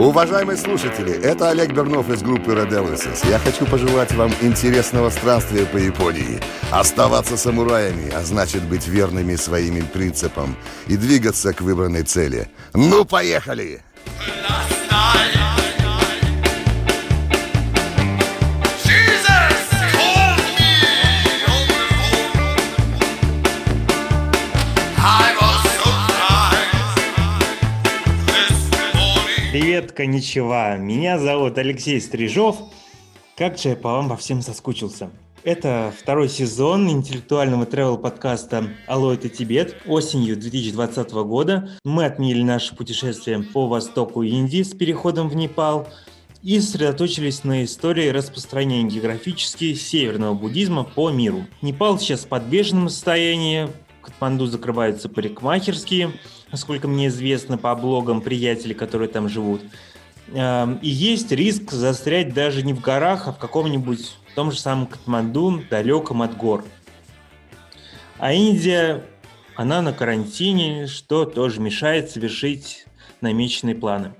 Уважаемые слушатели, это Олег Бернов из группы Red Elvises. Я хочу пожелать вам интересного странствия по Японии. Оставаться самураями, а значит быть верными своим принципам и двигаться к выбранной цели. Ну, поехали! Коничева. Меня зовут Алексей Стрижов. Как же я по вам во всем соскучился. Это второй сезон интеллектуального тревел-подкаста «Алло, это Тибет». Осенью 2020 года мы отменили наше путешествие по востоку Индии с переходом в Непал и сосредоточились на истории распространения географически северного буддизма по миру. Непал сейчас в подвешенном состоянии, Катманду закрываются парикмахерские – насколько мне известно по блогам приятелей, которые там живут. Эм, и есть риск застрять даже не в горах, а в каком-нибудь том же самом Катманду, далеком от гор. А Индия, она на карантине, что тоже мешает совершить намеченные планы.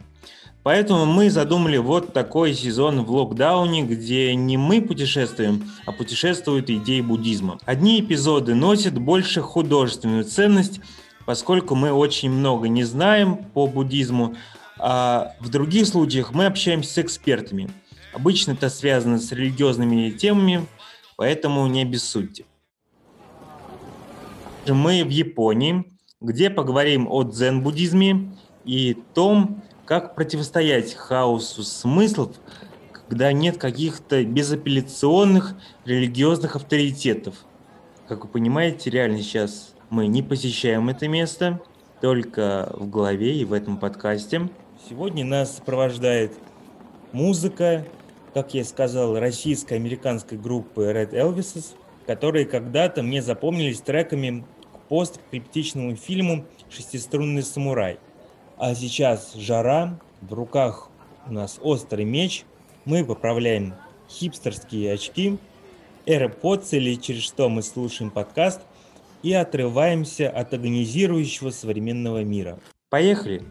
Поэтому мы задумали вот такой сезон в локдауне, где не мы путешествуем, а путешествуют идеи буддизма. Одни эпизоды носят больше художественную ценность, поскольку мы очень много не знаем по буддизму, а в других случаях мы общаемся с экспертами. Обычно это связано с религиозными темами, поэтому не обессудьте. Мы в Японии, где поговорим о дзен-буддизме и том, как противостоять хаосу смыслов, когда нет каких-то безапелляционных религиозных авторитетов. Как вы понимаете, реально сейчас мы не посещаем это место, только в голове и в этом подкасте. Сегодня нас сопровождает музыка, как я сказал, российско-американской группы Red Elvises, которые когда-то мне запомнились треками к посткриптичному фильму «Шестиструнный самурай». А сейчас жара, в руках у нас острый меч, мы поправляем хипстерские очки, AirPods или через что мы слушаем подкаст, и отрываемся от агонизирующего современного мира. Поехали!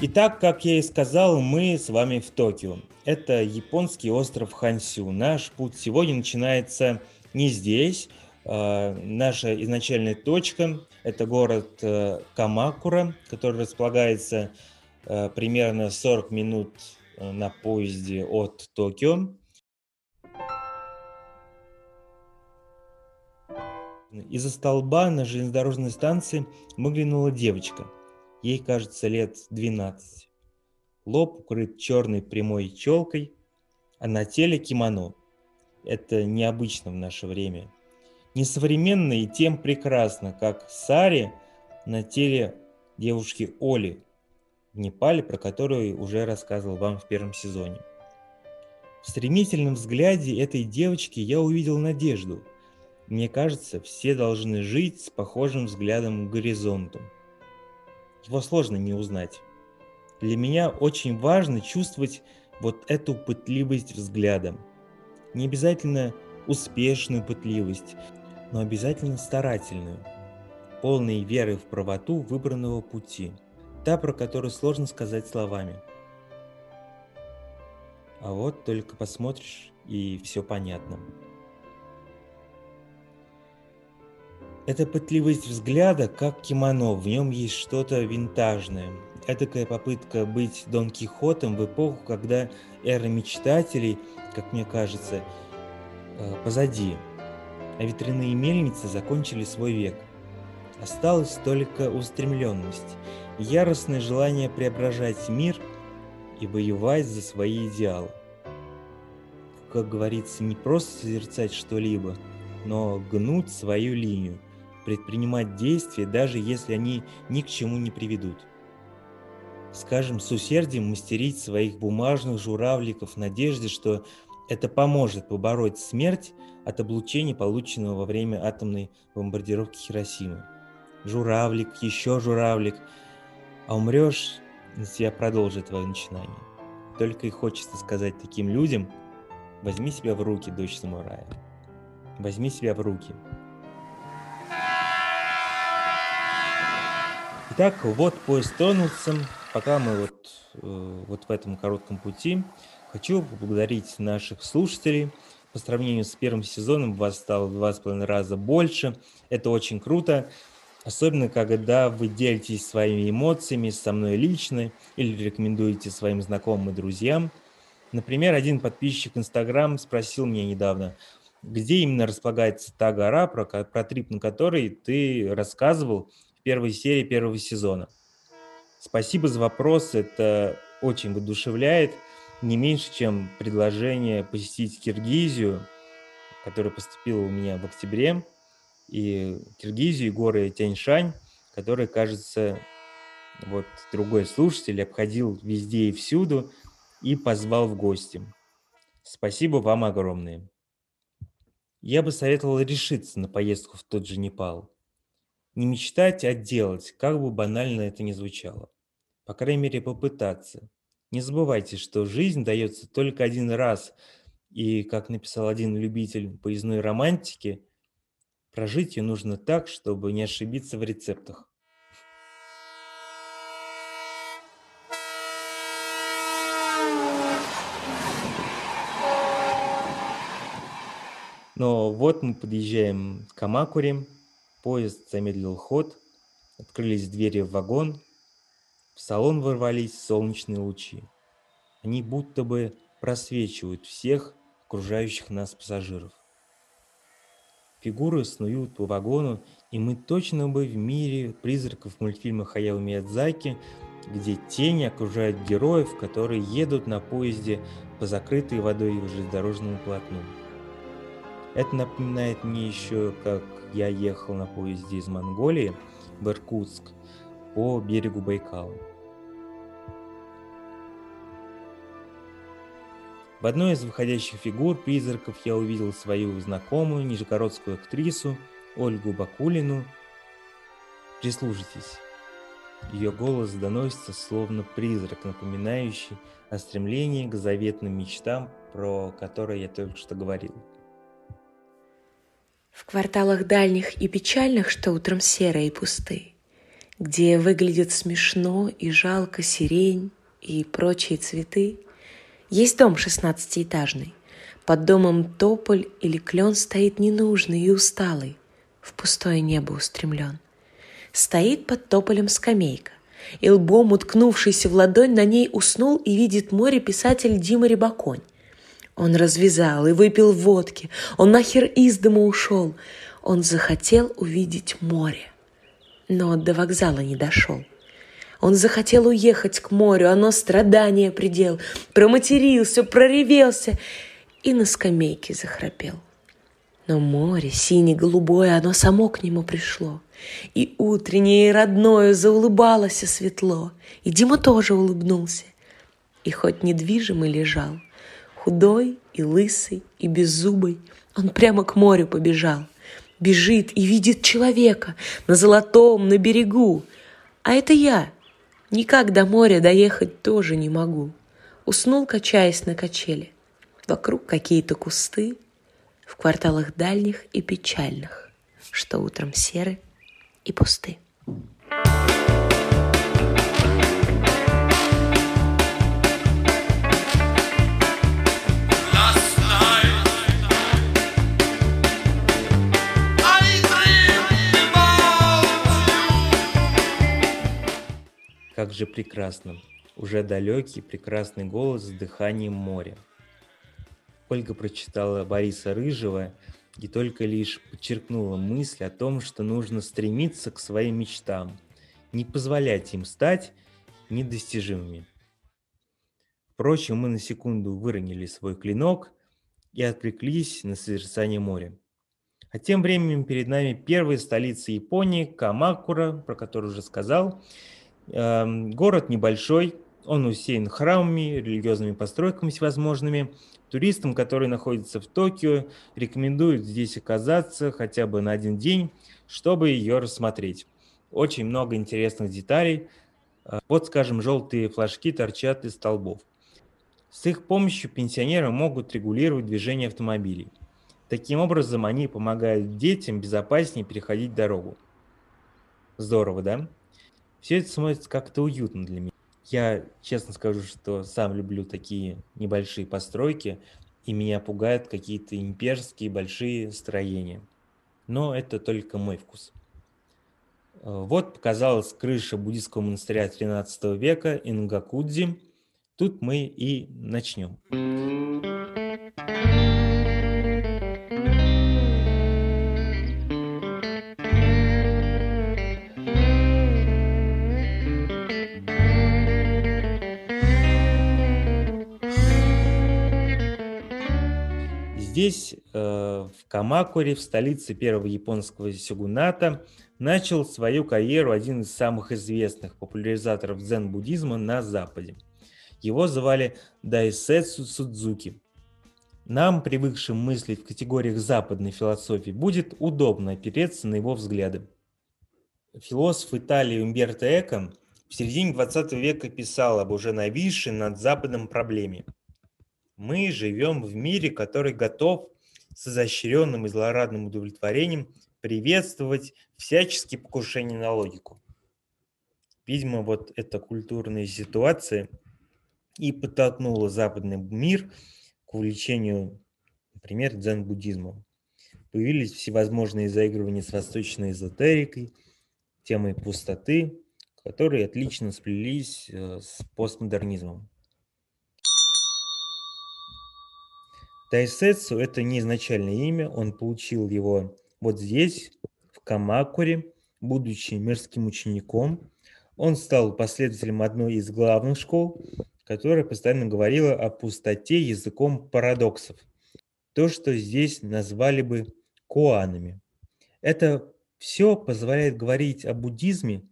Итак, как я и сказал, мы с вами в Токио. Это японский остров Хансю. Наш путь сегодня начинается не здесь, а, наша изначальная точка – это город э, Камакура, который располагается э, примерно 40 минут э, на поезде от Токио. Из-за столба на железнодорожной станции выглянула девочка. Ей, кажется, лет 12. Лоб укрыт черной прямой челкой, а на теле кимоно. Это необычно в наше время – несовременно и тем прекрасно, как Сари на теле девушки Оли в Непале, про которую уже рассказывал вам в первом сезоне. В стремительном взгляде этой девочки я увидел надежду. Мне кажется, все должны жить с похожим взглядом к горизонту. Его сложно не узнать. Для меня очень важно чувствовать вот эту пытливость взгляда. Не обязательно успешную пытливость, но обязательно старательную, полной веры в правоту выбранного пути, та, про которую сложно сказать словами. А вот только посмотришь, и все понятно. Эта пытливость взгляда, как кимоно, в нем есть что-то винтажное. Этакая попытка быть Дон Кихотом в эпоху, когда эра мечтателей, как мне кажется, э, позади – а ветряные мельницы закончили свой век. Осталась только устремленность, яростное желание преображать мир и воевать за свои идеалы. Как говорится, не просто созерцать что-либо, но гнуть свою линию, предпринимать действия, даже если они ни к чему не приведут. Скажем, с усердием мастерить своих бумажных журавликов в надежде, что это поможет побороть смерть от облучения, полученного во время атомной бомбардировки Хиросимы. Журавлик, еще журавлик. А умрешь на тебя продолжит твое начинание. Только и хочется сказать таким людям, возьми себя в руки, дочь самурая. Возьми себя в руки. Итак, вот поезд тронулся. Пока мы вот, э, вот в этом коротком пути, хочу поблагодарить наших слушателей. По сравнению с первым сезоном вас стало в два с половиной раза больше. Это очень круто. Особенно, когда вы делитесь своими эмоциями со мной лично или рекомендуете своим знакомым и друзьям. Например, один подписчик Инстаграм спросил меня недавно, где именно располагается та гора, про, про трип на которой ты рассказывал первой серии первого сезона. Спасибо за вопрос, это очень воодушевляет, не меньше, чем предложение посетить Киргизию, которое поступило у меня в октябре, и Киргизию, и горы Тяньшань, которые, кажется, вот другой слушатель обходил везде и всюду и позвал в гости. Спасибо вам огромное. Я бы советовал решиться на поездку в тот же Непал. Не мечтать, а делать, как бы банально это ни звучало. По крайней мере, попытаться. Не забывайте, что жизнь дается только один раз, и, как написал один любитель поездной романтики, прожить ее нужно так, чтобы не ошибиться в рецептах. Но вот мы подъезжаем к Амакуре, поезд замедлил ход, открылись двери в вагон, в салон ворвались солнечные лучи. Они будто бы просвечивают всех окружающих нас пассажиров. Фигуры снуют по вагону, и мы точно бы в мире призраков мультфильма Хаяо Миядзаки, где тени окружают героев, которые едут на поезде по закрытой водой железнодорожному полотну. Это напоминает мне еще, как я ехал на поезде из Монголии в Иркутск по берегу Байкала. В одной из выходящих фигур призраков я увидел свою знакомую нижегородскую актрису Ольгу Бакулину. Прислушайтесь. Ее голос доносится словно призрак, напоминающий о стремлении к заветным мечтам, про которые я только что говорил. В кварталах дальних и печальных, что утром серые и пусты, где выглядит смешно и жалко сирень и прочие цветы, есть дом шестнадцатиэтажный. Под домом тополь или клен стоит ненужный и усталый, в пустое небо устремлен. Стоит под тополем скамейка, и лбом, уткнувшийся в ладонь, на ней уснул и видит море писатель Дима Рябаконь. Он развязал и выпил водки. Он нахер из дома ушел. Он захотел увидеть море. Но до вокзала не дошел. Он захотел уехать к морю, оно страдание предел. Проматерился, проревелся и на скамейке захрапел. Но море, сине-голубое, оно само к нему пришло. И утреннее, и родное заулыбалось светло. И Дима тоже улыбнулся. И хоть недвижимый лежал, Худой и лысый, и беззубый, он прямо к морю побежал. Бежит и видит человека на золотом, на берегу. А это я. Никак до моря доехать тоже не могу. Уснул, качаясь на качели. Вокруг какие-то кусты, в кварталах дальних и печальных, что утром серы и пусты. Как же прекрасно! Уже далекий, прекрасный голос с дыханием моря. Ольга прочитала Бориса Рыжего и только лишь подчеркнула мысль о том, что нужно стремиться к своим мечтам, не позволять им стать недостижимыми. Впрочем, мы на секунду выронили свой клинок и отвлеклись на созерцание моря. А тем временем перед нами первая столица Японии, Камакура, про которую уже сказал, город небольшой, он усеян храмами, религиозными постройками всевозможными. Туристам, которые находятся в Токио, рекомендуют здесь оказаться хотя бы на один день, чтобы ее рассмотреть. Очень много интересных деталей, А, вот, скажем, желтые флажки торчат из столбов. С их помощью пенсионеры могут регулировать движение автомобилей. Таким образом, они помогают детям безопаснее переходить дорогу. Здорово, да? Все это смотрится как-то уютно для меня. Я честно скажу, что сам люблю такие небольшие постройки, и меня пугают какие-то имперские большие строения. Но это только мой вкус. Э, вот показалась крыша буддийского монастыря 13 века Ингакудзи. Тут мы и начнем. Здесь, э, в Камакуре, в столице первого японского сёгуната, начал свою карьеру один из самых известных популяризаторов дзен-буддизма на Западе. Его звали Дайсетсу Судзуки. Нам, привыкшим мыслить в категориях западной философии, будет удобно опереться на его взгляды. Философ Италии Умберто Эко в середине 20 века писал об уже нависшей над Западом проблеме – мы живем в мире, который готов с изощренным и злорадным удовлетворением приветствовать всяческие покушения на логику. Видимо, вот эта культурная ситуация и подтолкнула западный мир к увлечению, например, дзен-буддизмом. Появились всевозможные заигрывания с восточной эзотерикой, темой пустоты, которые отлично сплелись э, с постмодернизмом. Тайсетсу – это не изначальное имя, он получил его вот здесь, в Камакуре, будучи мирским учеником. Он стал последователем одной из главных школ, которая постоянно говорила о пустоте языком парадоксов. То, что здесь назвали бы куанами. Это все позволяет говорить о буддизме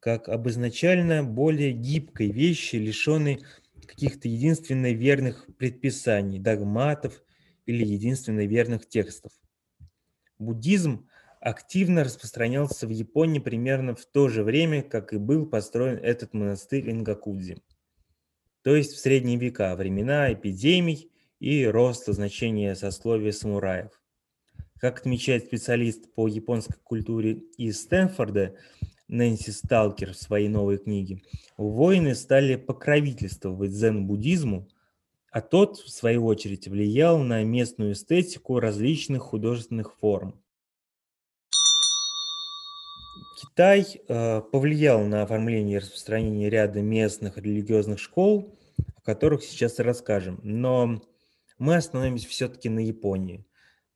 как об изначально более гибкой вещи, лишенной каких-то единственно верных предписаний, догматов или единственно верных текстов. Буддизм активно распространялся в Японии примерно в то же время, как и был построен этот монастырь Ингакудзи. То есть в средние века, времена эпидемий и роста значения сословия самураев. Как отмечает специалист по японской культуре из Стэнфорда, Нэнси Сталкер в своей новой книге, воины стали покровительствовать дзен-буддизму, а тот, в свою очередь, влиял на местную эстетику различных художественных форм. Китай э, повлиял на оформление и распространение ряда местных религиозных школ, о которых сейчас расскажем. Но мы остановимся все-таки на Японии,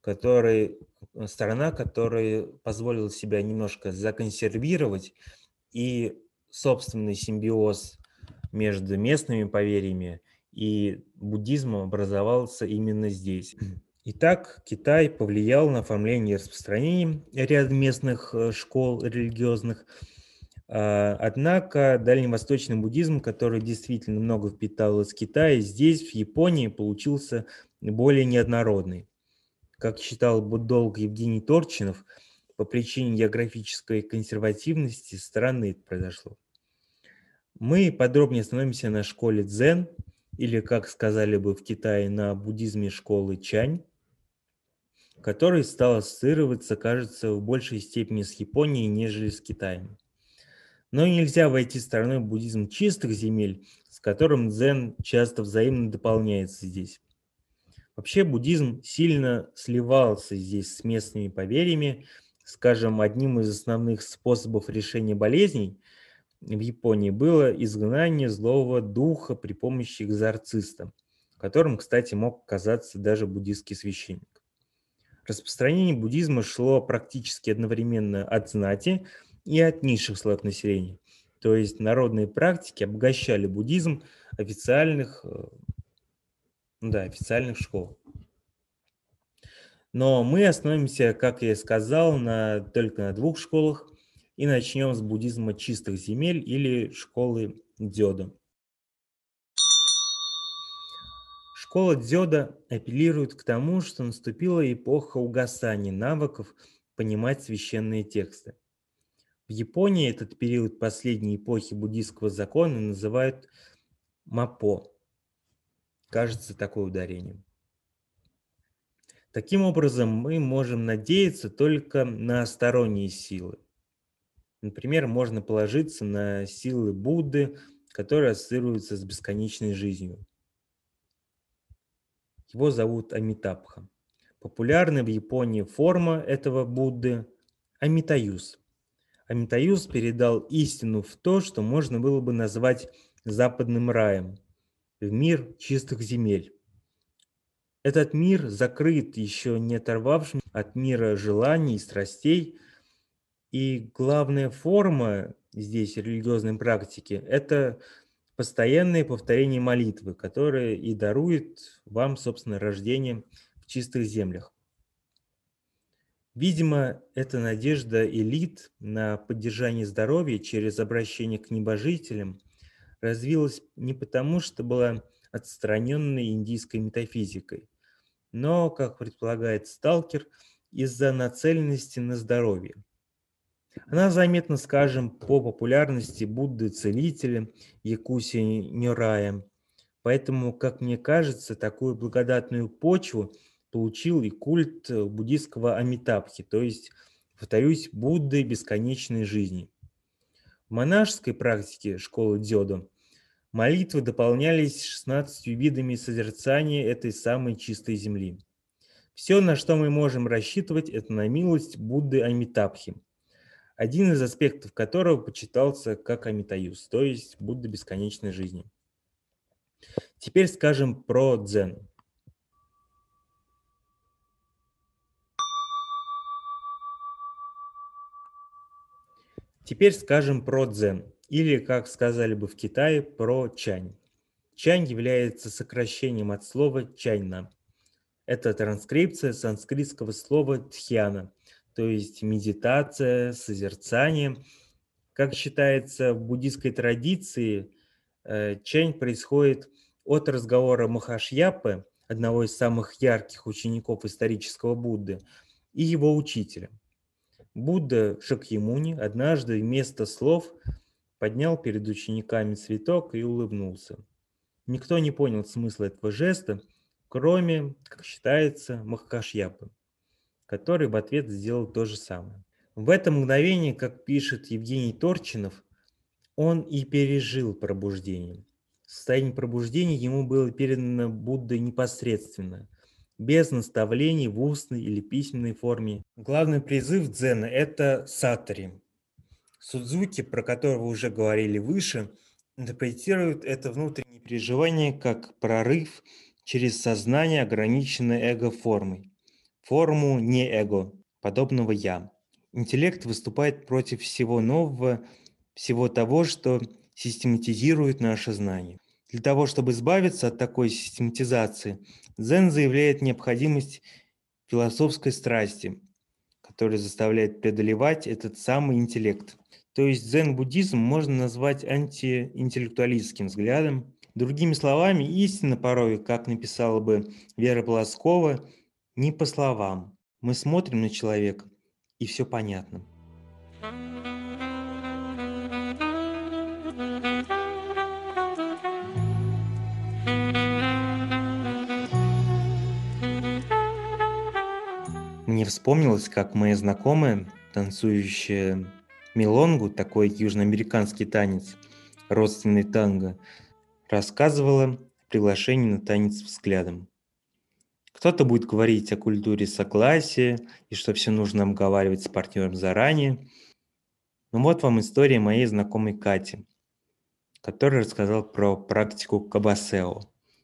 который сторона, которая позволила себя немножко законсервировать, и собственный симбиоз между местными поверьями и буддизмом образовался именно здесь. Итак, Китай повлиял на оформление и распространение ряда местных э, школ религиозных. А, однако дальневосточный буддизм, который действительно много впитал из Китая, здесь, в Японии, получился более неоднородный. Как считал буддолог Евгений Торчинов, по причине географической консервативности страны это произошло. Мы подробнее остановимся на школе дзен, или, как сказали бы в Китае, на буддизме школы Чань, который стал ассоциироваться, кажется, в большей степени с Японией, нежели с Китаем. Но нельзя войти стороной буддизм чистых земель, с которым дзен часто взаимно дополняется здесь. Вообще буддизм сильно сливался здесь с местными поверьями. Скажем, одним из основных способов решения болезней в Японии было изгнание злого духа при помощи экзорциста, которым, кстати, мог оказаться даже буддийский священник. Распространение буддизма шло практически одновременно от знати и от низших слоев населения. То есть народные практики обогащали буддизм официальных э, да, официальных школ. Но мы остановимся, как я и сказал, на, только на двух школах и начнем с буддизма чистых земель или школы Дзёда. Школа Дзёда апеллирует к тому, что наступила эпоха угасания навыков понимать священные тексты. В Японии этот период последней эпохи буддийского закона называют мапо. Кажется, такое ударение. Таким образом, мы можем надеяться только на сторонние силы. Например, можно положиться на силы Будды, которые ассоциируются с бесконечной жизнью. Его зовут Амитабха. Популярная в Японии форма этого Будды – Амитаюс. Амитаюс передал истину в то, что можно было бы назвать западным раем, в мир чистых земель. Этот мир закрыт еще не оторвавшим от мира желаний и страстей, и главная форма здесь религиозной практики – это постоянное повторение молитвы, которое и дарует вам, собственно, рождение в чистых землях. Видимо, эта надежда элит на поддержание здоровья через обращение к небожителям развилась не потому, что была отстраненной индийской метафизикой, но, как предполагает сталкер, из-за нацеленности на здоровье. Она заметна, скажем, по популярности Будды-целителя Якуси Нюрая. Поэтому, как мне кажется, такую благодатную почву получил и культ буддийского Амитабхи, то есть, повторюсь, Будды бесконечной жизни. В монашеской практике школы Дзёдо Молитвы дополнялись 16 видами созерцания этой самой чистой земли. Все, на что мы можем рассчитывать, это на милость Будды Амитабхи, один из аспектов которого почитался как Амитаюс, то есть Будда бесконечной жизни. Теперь скажем про дзен. Теперь скажем про дзен или, как сказали бы в Китае, про чань. Чань является сокращением от слова чайна. Это транскрипция санскритского слова тхьяна, то есть медитация, созерцание. Как считается в буддийской традиции, э, чань происходит от разговора Махашьяпы, одного из самых ярких учеников исторического Будды, и его учителя. Будда Шакьямуни однажды вместо слов – поднял перед учениками цветок и улыбнулся. Никто не понял смысла этого жеста, кроме, как считается, Махкашьяпы, который в ответ сделал то же самое. В это мгновение, как пишет Евгений Торчинов, он и пережил пробуждение. Состояние пробуждения ему было передано Буддой непосредственно, без наставлений в устной или письменной форме. Главный призыв дзена – это сатари, Судзуки, про которого уже говорили выше, интерпретирует это внутреннее переживание как прорыв через сознание, ограниченное эго-формой, форму не-эго, подобного «я». Интеллект выступает против всего нового, всего того, что систематизирует наше знание. Для того, чтобы избавиться от такой систематизации, Дзен заявляет необходимость философской страсти, которая заставляет преодолевать этот самый интеллект. То есть дзен-буддизм можно назвать антиинтеллектуалистским взглядом. Другими словами, истина порой, как написала бы Вера Полоскова, не по словам. Мы смотрим на человека, и все понятно. Мне вспомнилось, как моя знакомая, танцующая Милонгу, такой южноамериканский танец, родственный танго, рассказывала о приглашении на танец взглядом. Кто-то будет говорить о культуре согласия и что все нужно обговаривать с партнером заранее. Ну вот вам история моей знакомой Кати, которая рассказала про практику кабасео,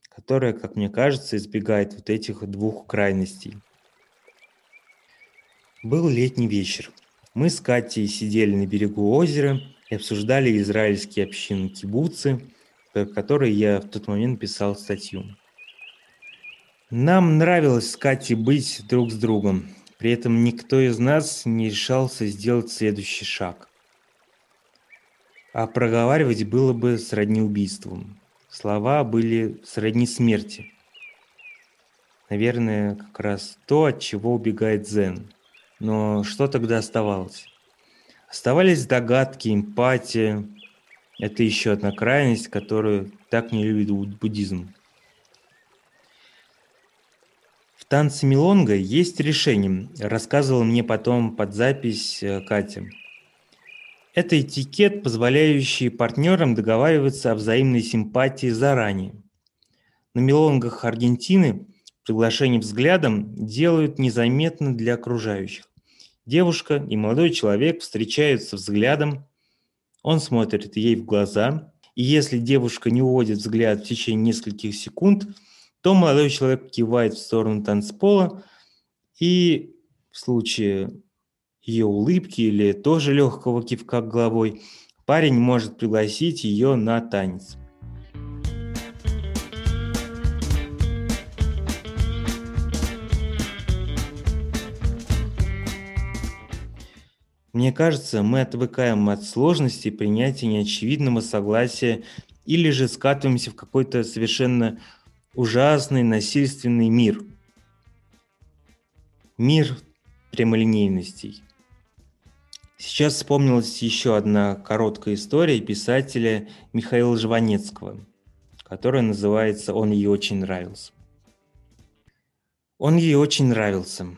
которая, как мне кажется, избегает вот этих двух крайностей. Был летний вечер. Мы с Катей сидели на берегу озера и обсуждали израильские общины кибуцы, про которые я в тот момент писал статью. Нам нравилось с Катей быть друг с другом, при этом никто из нас не решался сделать следующий шаг. А проговаривать было бы сродни убийству. Слова были сродни смерти. Наверное, как раз то, от чего убегает Зен – но что тогда оставалось? Оставались догадки, эмпатия. Это еще одна крайность, которую так не любит буддизм. В танце Милонга есть решение, рассказывала мне потом под запись э, Катя. Это этикет, позволяющий партнерам договариваться о взаимной симпатии заранее. На мелонгах Аргентины приглашение взглядом делают незаметно для окружающих. Девушка и молодой человек встречаются взглядом, он смотрит ей в глаза, и если девушка не уводит взгляд в течение нескольких секунд, то молодой человек кивает в сторону танцпола, и в случае ее улыбки или тоже легкого кивка головой, парень может пригласить ее на танец. Мне кажется, мы отвыкаем от сложности принятия неочевидного согласия или же скатываемся в какой-то совершенно ужасный насильственный мир. Мир прямолинейностей. Сейчас вспомнилась еще одна короткая история писателя Михаила Жванецкого, которая называется «Он ей очень нравился». Он ей очень нравился.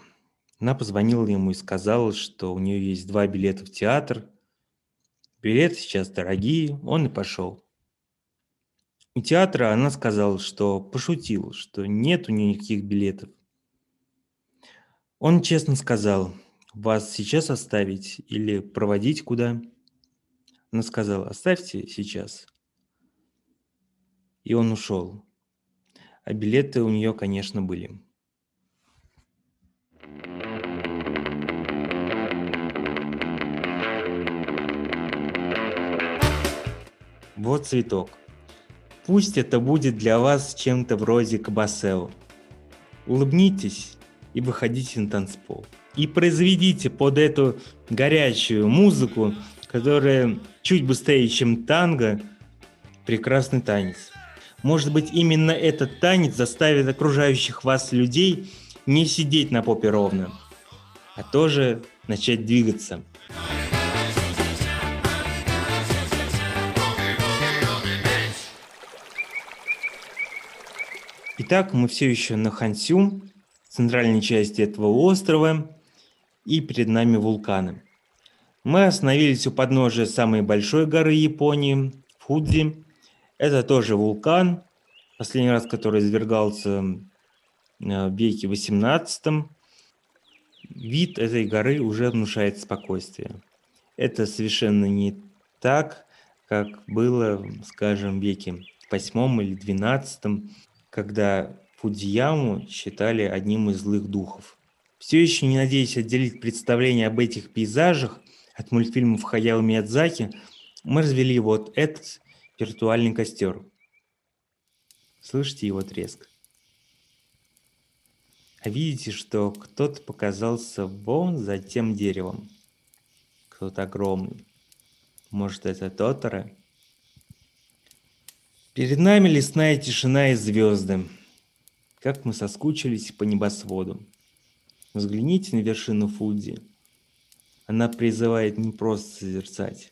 Она позвонила ему и сказала, что у нее есть два билета в театр. Билеты сейчас дорогие, он и пошел. У театра она сказала, что пошутила, что нет у нее никаких билетов. Он честно сказал – вас сейчас оставить или проводить куда? Она сказала, оставьте сейчас. И он ушел. А билеты у нее, конечно, были. Вот цветок. Пусть это будет для вас чем-то вроде кабасео. Улыбнитесь и выходите на танцпол и произведите под эту горячую музыку, которая чуть быстрее, чем танго, прекрасный танец. Может быть, именно этот танец заставит окружающих вас людей не сидеть на попе ровно, а тоже начать двигаться. Итак, мы все еще на Хансю, центральной части этого острова, и перед нами вулканы. Мы остановились у подножия самой большой горы Японии, Фудзи. Это тоже вулкан, последний раз который извергался э, в веке 18 Вид этой горы уже внушает спокойствие. Это совершенно не так, как было, скажем, в веке 8 или 12, когда Фудзияму считали одним из злых духов. Все еще не надеясь отделить представление об этих пейзажах от мультфильмов Хаяо Миядзаки, мы развели вот этот виртуальный костер. Слышите его треск? А видите, что кто-то показался вон за тем деревом. Кто-то огромный. Может, это Тотора? Перед нами лесная тишина и звезды. Как мы соскучились по небосводу. Взгляните на вершину Фудзи. Она призывает не просто созерцать,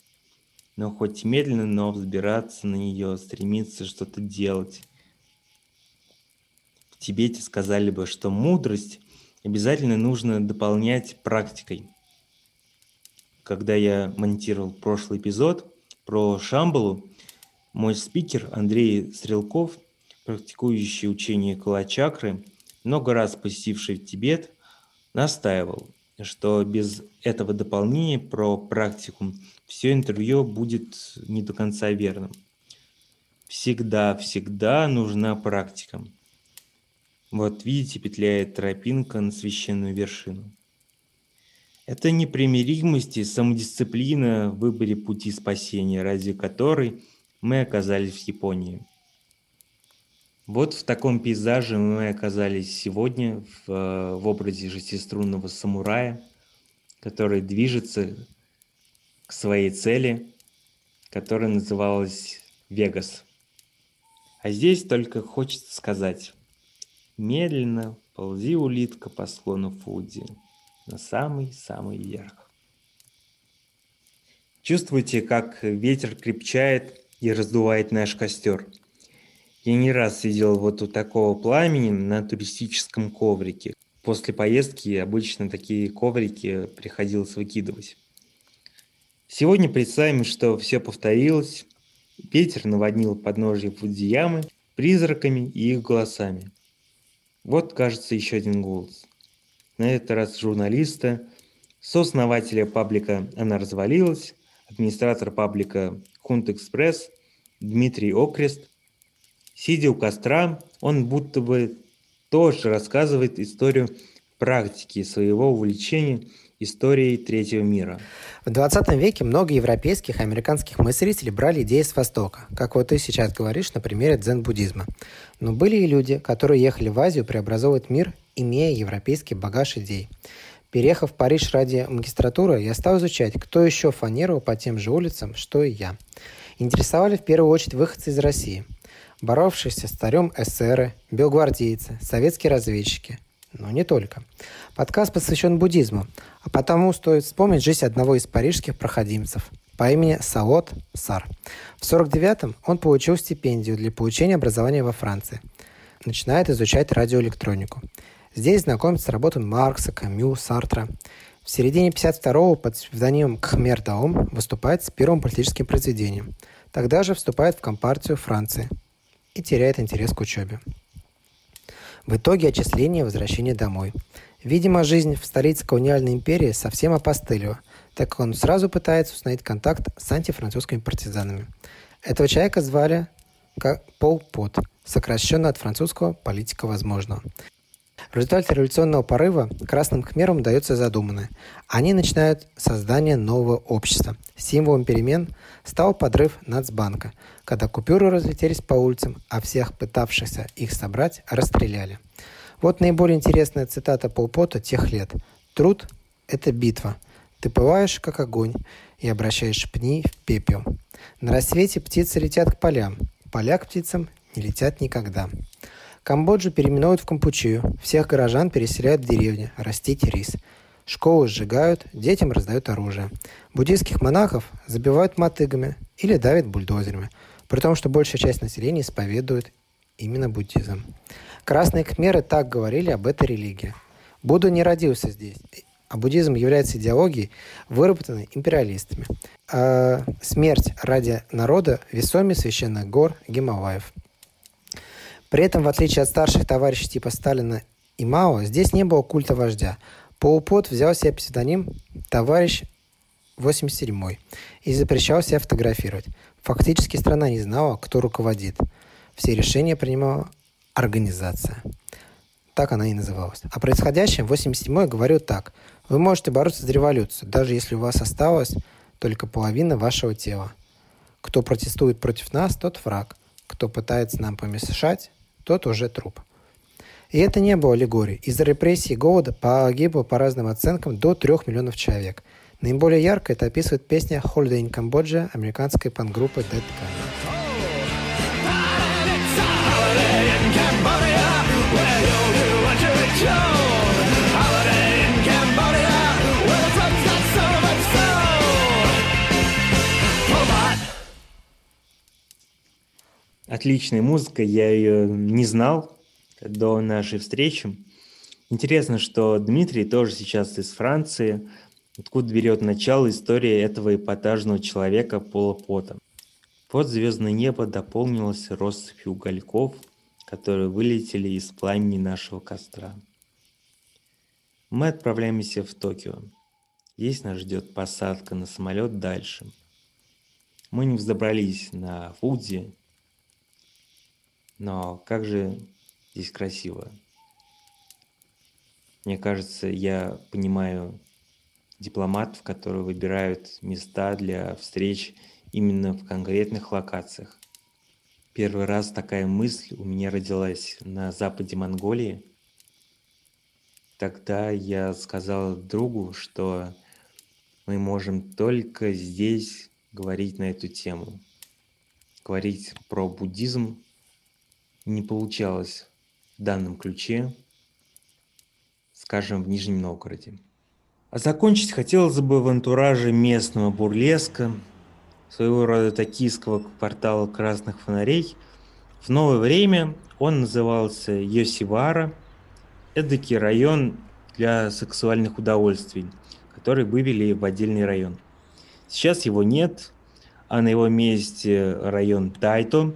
но хоть медленно, но взбираться на нее, стремиться что-то делать. В Тибете сказали бы, что мудрость обязательно нужно дополнять практикой. Когда я монтировал прошлый эпизод про Шамбалу, мой спикер Андрей Стрелков, практикующий учение Калачакры, много раз посетивший Тибет – настаивал, что без этого дополнения про практику все интервью будет не до конца верным. Всегда, всегда нужна практика. Вот видите, петляет тропинка на священную вершину. Это непримиримость и самодисциплина в выборе пути спасения, ради которой мы оказались в Японии – вот в таком пейзаже мы оказались сегодня в, э, в образе шестиструнного самурая, который движется к своей цели, которая называлась Вегас. А здесь только хочется сказать, медленно ползи улитка по склону Фудзи на самый-самый верх. Чувствуете, как ветер крепчает и раздувает наш костер. Я не раз сидел вот у такого пламени на туристическом коврике. После поездки обычно такие коврики приходилось выкидывать. Сегодня представим, что все повторилось. Ветер наводнил подножье Фудзиямы призраками и их голосами. Вот, кажется, еще один голос. На этот раз журналиста, сооснователя паблика «Она развалилась», администратор паблика «Хунт Экспресс» Дмитрий Окрест. Сидя у костра, он будто бы тоже рассказывает историю практики своего увлечения историей третьего мира. В 20 веке много европейских и американских мыслителей брали идеи с Востока, как вот ты сейчас говоришь на примере дзен-буддизма. Но были и люди, которые ехали в Азию преобразовывать мир, имея европейский багаж идей. Переехав в Париж ради магистратуры, я стал изучать, кто еще фанировал по тем же улицам, что и я. Интересовали в первую очередь выходцы из России, боровшиеся с царем эсеры, белгвардейцы, советские разведчики. Но не только. Подкаст посвящен буддизму, а потому стоит вспомнить жизнь одного из парижских проходимцев по имени Саот Сар. В 49-м он получил стипендию для получения образования во Франции. Начинает изучать радиоэлектронику. Здесь знакомится с работами Маркса, Камю, Сартра. В середине 52-го под псевдонимом Кхмер Даом выступает с первым политическим произведением. Тогда же вступает в Компартию Франции и теряет интерес к учебе. В итоге отчисление и возвращение домой. Видимо, жизнь в столице колониальной империи совсем опостылила, так как он сразу пытается установить контакт с антифранцузскими партизанами. Этого человека звали Пол Пот, сокращенно от французского «политика возможного». В результате революционного порыва красным хмерам дается задуманное. Они начинают создание нового общества. Символом перемен стал подрыв Нацбанка, когда купюры разлетелись по улицам, а всех пытавшихся их собрать расстреляли. Вот наиболее интересная цитата Полпота тех лет. «Труд – это битва. Ты пылаешь, как огонь, и обращаешь пни в пепел. На рассвете птицы летят к полям. Поля к птицам не летят никогда. Камбоджу переименуют в Кампучию. Всех горожан переселяют в деревни, растить рис. Школы сжигают, детям раздают оружие. Буддийских монахов забивают мотыгами или давят бульдозерами, при том, что большая часть населения исповедует именно буддизм. Красные кхмеры так говорили об этой религии. Будда не родился здесь, а буддизм является идеологией, выработанной империалистами. А смерть ради народа весомее священных гор Гималаев – при этом, в отличие от старших товарищей типа Сталина и Мао, здесь не было культа вождя. Полупот взял себе псевдоним «Товарищ 87 и запрещал себя фотографировать. Фактически страна не знала, кто руководит. Все решения принимала организация. Так она и называлась. О происходящем 87-й говорил так. Вы можете бороться за революцию, даже если у вас осталось только половина вашего тела. Кто протестует против нас, тот враг. Кто пытается нам помешать, тот уже труп. И это не было аллегорией. Из-за репрессий и голода погибло по разным оценкам до 3 миллионов человек. Наиболее ярко это описывает песня «Holiday in Cambodia» американской панк-группы Dead Can. Отличная музыка, я ее не знал до нашей встречи. Интересно, что Дмитрий тоже сейчас из Франции, откуда берет начало история этого эпатажного человека Пола Пота. Вот звездное небо дополнилось россыпью угольков, которые вылетели из пламени нашего костра. Мы отправляемся в Токио. Здесь нас ждет посадка на самолет дальше. Мы не взобрались на Фудзи, но как же здесь красиво. Мне кажется, я понимаю дипломатов, которые выбирают места для встреч именно в конкретных локациях. Первый раз такая мысль у меня родилась на западе Монголии. Тогда я сказал другу, что мы можем только здесь говорить на эту тему. Говорить про буддизм не получалось в данном ключе, скажем, в Нижнем Новгороде. А закончить хотелось бы в антураже местного бурлеска, своего рода токийского квартала красных фонарей. В новое время он назывался Йосивара, эдакий район для сексуальных удовольствий, который вывели в отдельный район. Сейчас его нет, а на его месте район Тайто.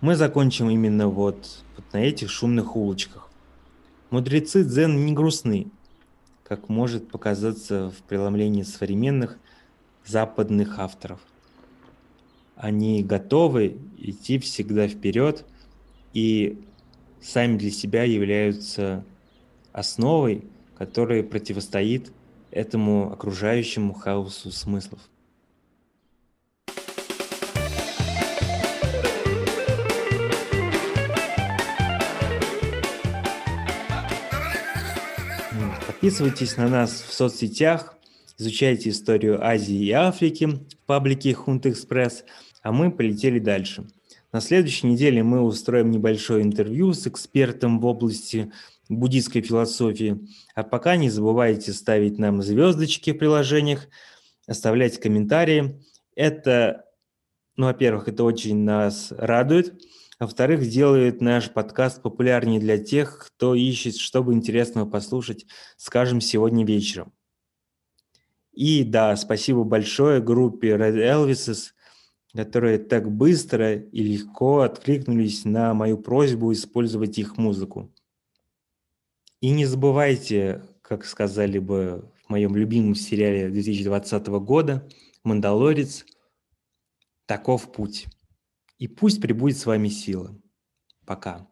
Мы закончим именно вот, вот на этих шумных улочках. Мудрецы дзен не грустны, как может показаться в преломлении современных западных авторов. Они готовы идти всегда вперед и сами для себя являются основой, которая противостоит этому окружающему хаосу смыслов. Подписывайтесь на нас в соцсетях, изучайте историю Азии и Африки в паблике Хунт Экспресс, а мы полетели дальше. На следующей неделе мы устроим небольшое интервью с экспертом в области буддийской философии. А пока не забывайте ставить нам звездочки в приложениях, оставлять комментарии. Это, ну, во-первых, это очень нас радует. Во-вторых, делает наш подкаст популярнее для тех, кто ищет, чтобы интересного послушать, скажем, сегодня вечером. И да, спасибо большое группе Red Elvises, которые так быстро и легко откликнулись на мою просьбу использовать их музыку. И не забывайте, как сказали бы в моем любимом сериале 2020 года «Мандалорец», таков путь. И пусть прибудет с вами сила. Пока.